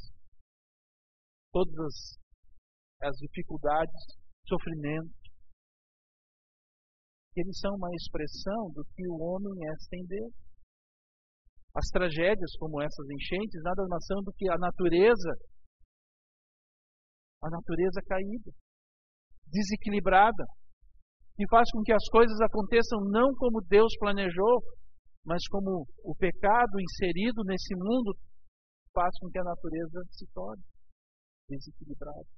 Speaker 2: todas as, as dificuldades, sofrimentos, eles são uma expressão do que o homem é sem Deus. As tragédias como essas enchentes nada mais são do que a natureza, a natureza caída, desequilibrada, que faz com que as coisas aconteçam não como Deus planejou, mas como o pecado inserido nesse mundo faz com que a natureza se torne desequilibrada.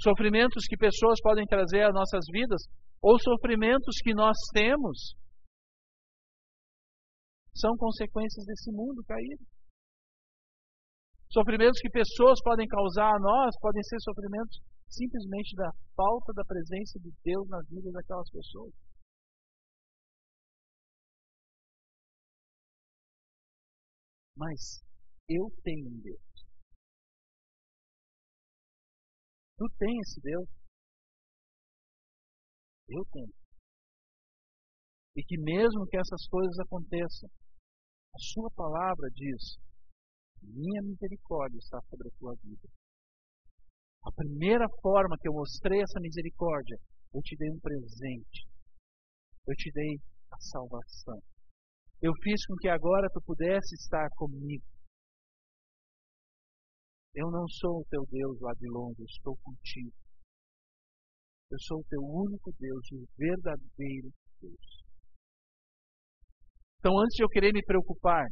Speaker 2: Sofrimentos que pessoas podem trazer às nossas vidas, ou sofrimentos que nós temos, são consequências desse mundo caído. Sofrimentos que pessoas podem causar a nós podem ser sofrimentos simplesmente da falta da presença de Deus na vida daquelas pessoas. Mas eu tenho um Deus. Tu tens esse Deus? Eu tenho. E que mesmo que essas coisas aconteçam, a sua palavra diz: Minha misericórdia está sobre a tua vida. A primeira forma que eu mostrei essa misericórdia, eu te dei um presente. Eu te dei a salvação. Eu fiz com que agora tu pudesse estar comigo. Eu não sou o teu Deus lá de longe, estou contigo. Eu sou o teu único Deus, o verdadeiro Deus. Então, antes de eu querer me preocupar,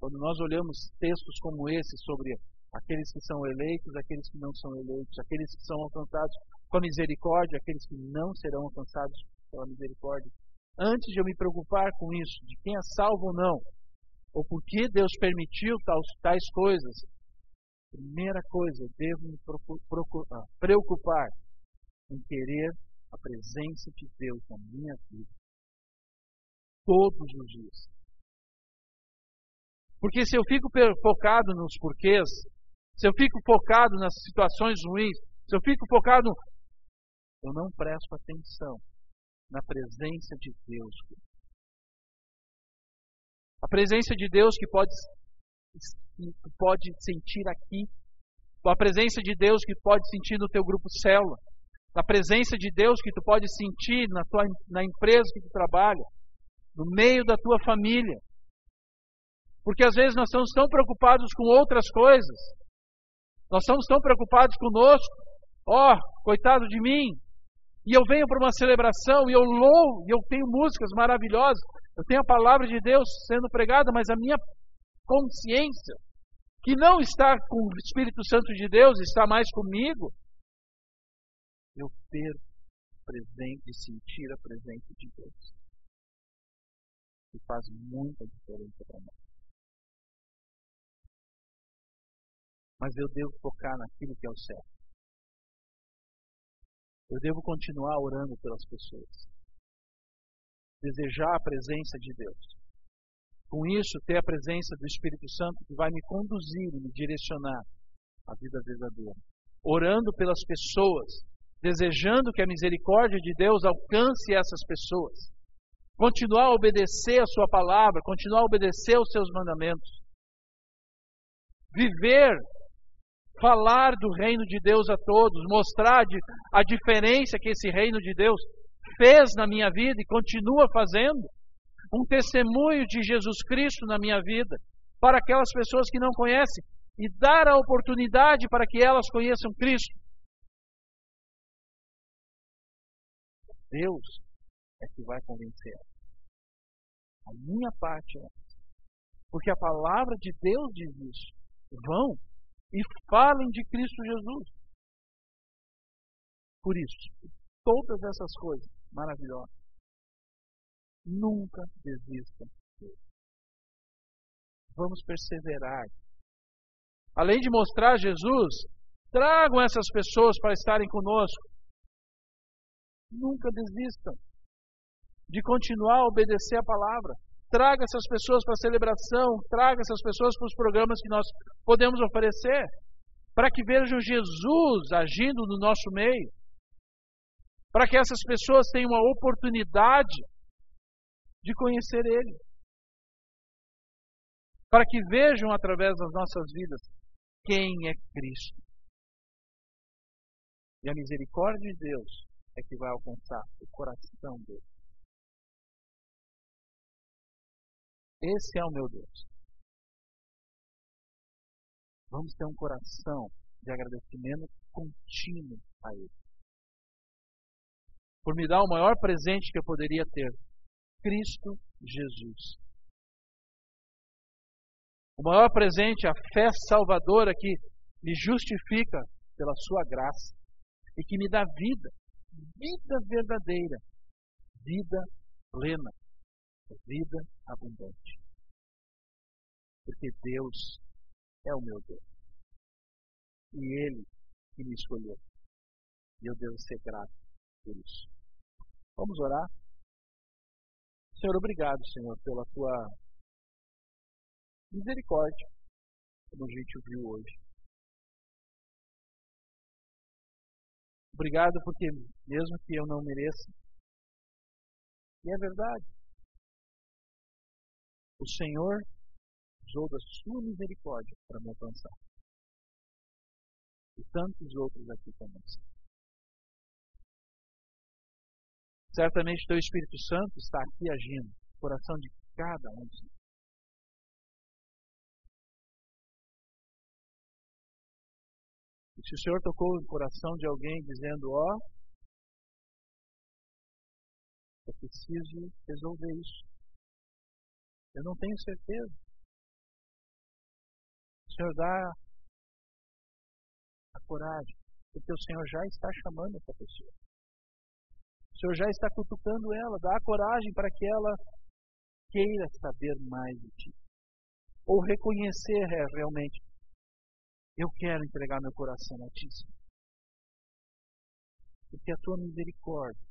Speaker 2: quando nós olhamos textos como esse sobre aqueles que são eleitos, aqueles que não são eleitos, aqueles que são alcançados com a misericórdia, aqueles que não serão alcançados pela misericórdia, antes de eu me preocupar com isso, de quem é salvo ou não, ou por que Deus permitiu tais, tais coisas, Primeira coisa, eu devo me ah, preocupar em querer a presença de Deus na minha vida. Todos os dias. Porque se eu fico focado nos porquês, se eu fico focado nas situações ruins, se eu fico focado, eu não presto atenção na presença de Deus. A presença de Deus que pode que tu pode sentir aqui, a presença de Deus que tu pode sentir no teu grupo célula, a presença de Deus que tu pode sentir na tua na empresa que tu trabalha, no meio da tua família. Porque às vezes nós estamos tão preocupados com outras coisas. Nós estamos tão preocupados conosco. Ó, oh, coitado de mim. E eu venho para uma celebração e eu louvo, e eu tenho músicas maravilhosas. Eu tenho a palavra de Deus sendo pregada, mas a minha consciência, que não está com o Espírito Santo de Deus, está mais comigo, eu perco presente sentir a presença de Deus. E faz muita diferença para nós. Mas eu devo focar naquilo que é o certo. Eu devo continuar orando pelas pessoas. Desejar a presença de Deus. Com isso, ter a presença do Espírito Santo que vai me conduzir e me direcionar à vida verdadeira. Orando pelas pessoas, desejando que a misericórdia de Deus alcance essas pessoas. Continuar a obedecer a Sua palavra, continuar a obedecer aos Seus mandamentos. Viver falar do reino de Deus a todos, mostrar a diferença que esse reino de Deus fez na minha vida e continua fazendo. Um testemunho de Jesus Cristo na minha vida, para aquelas pessoas que não conhecem, e dar a oportunidade para que elas conheçam Cristo. Deus é que vai convencer. A minha parte é. Porque a palavra de Deus diz isso. Vão e falem de Cristo Jesus. Por isso, todas essas coisas maravilhosas, nunca desistam. Vamos perseverar. Além de mostrar Jesus, tragam essas pessoas para estarem conosco. Nunca desistam de continuar a obedecer a palavra. Traga essas pessoas para a celebração, traga essas pessoas para os programas que nós podemos oferecer, para que vejam Jesus agindo no nosso meio, para que essas pessoas tenham a oportunidade de conhecer Ele, para que vejam através das nossas vidas quem é Cristo. E a misericórdia de Deus é que vai alcançar o coração dele. Esse é o meu Deus. Vamos ter um coração de agradecimento contínuo a Ele. Por me dar o maior presente que eu poderia ter: Cristo Jesus. O maior presente, a fé salvadora que me justifica pela Sua graça e que me dá vida, vida verdadeira, vida plena vida abundante. Porque Deus é o meu Deus. E Ele que me escolheu. E eu devo ser grato por isso. Vamos orar? Senhor, obrigado, Senhor, pela tua misericórdia, como a gente viu hoje. Obrigado porque, mesmo que eu não mereça, e é verdade, o Senhor usou da sua misericórdia para me alcançar. E tantos outros aqui também. Certamente teu Espírito Santo está aqui agindo no coração de cada um de nós. E se o Senhor tocou o coração de alguém dizendo, ó, oh, eu preciso resolver isso. Eu não tenho certeza. O Senhor dá a coragem, porque o Senhor já está chamando essa pessoa. Senhor já está cutucando ela, dá a coragem para que ela queira saber mais de ti. Ou reconhecer é, realmente, eu quero entregar meu coração a ti. Porque a tua misericórdia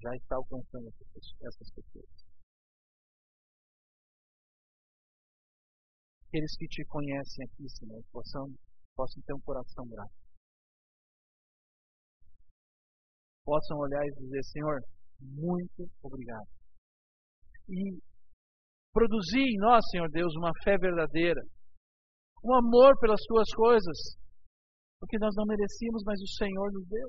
Speaker 2: já está alcançando essas pessoas. aqueles que te conhecem aqui, Senhor, possam, possam ter um coração grato. Possam olhar e dizer, Senhor, muito obrigado. E produzir em nós, Senhor Deus, uma fé verdadeira, um amor pelas tuas coisas, porque nós não merecíamos, mas o Senhor nos deu.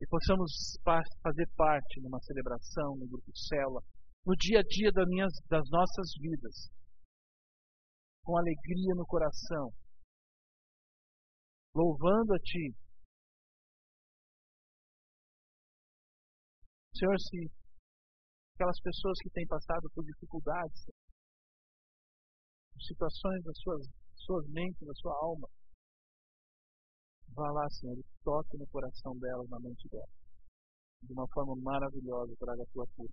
Speaker 2: e possamos fazer parte numa celebração, no grupo célula, no dia a dia das, minhas, das nossas vidas, com alegria no coração, louvando a Ti. Senhor, se aquelas pessoas que têm passado por dificuldades, situações das suas, suas mentes, da sua alma, vá lá, Senhor, e toque no coração delas, na mente delas. De uma forma maravilhosa, traga a tua cura.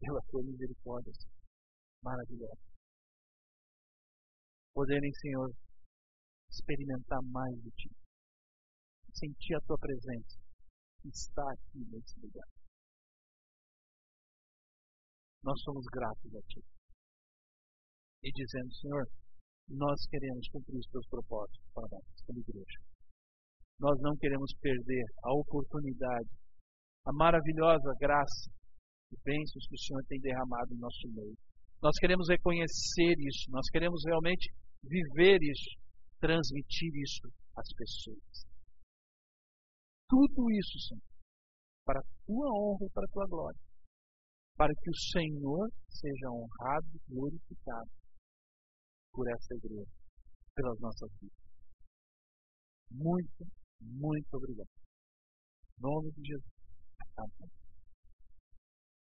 Speaker 2: Pela tua misericórdia, maravilhosa. Poderem, Senhor, experimentar mais de Ti. Sentir a Tua presença. Está aqui nesse lugar. Nós somos gratos a Ti. E dizendo, Senhor, nós queremos cumprir os Teus propósitos para nós, como igreja. Nós não queremos perder a oportunidade, a maravilhosa graça e bênçãos que o Senhor tem derramado em nosso meio. Nós queremos reconhecer isso, nós queremos realmente viver isso, transmitir isso às pessoas. Tudo isso, Senhor, para a tua honra e para a tua glória. Para que o Senhor seja honrado e glorificado por essa igreja, pelas nossas vidas. Muito, muito obrigado. Em nome de Jesus. Amém.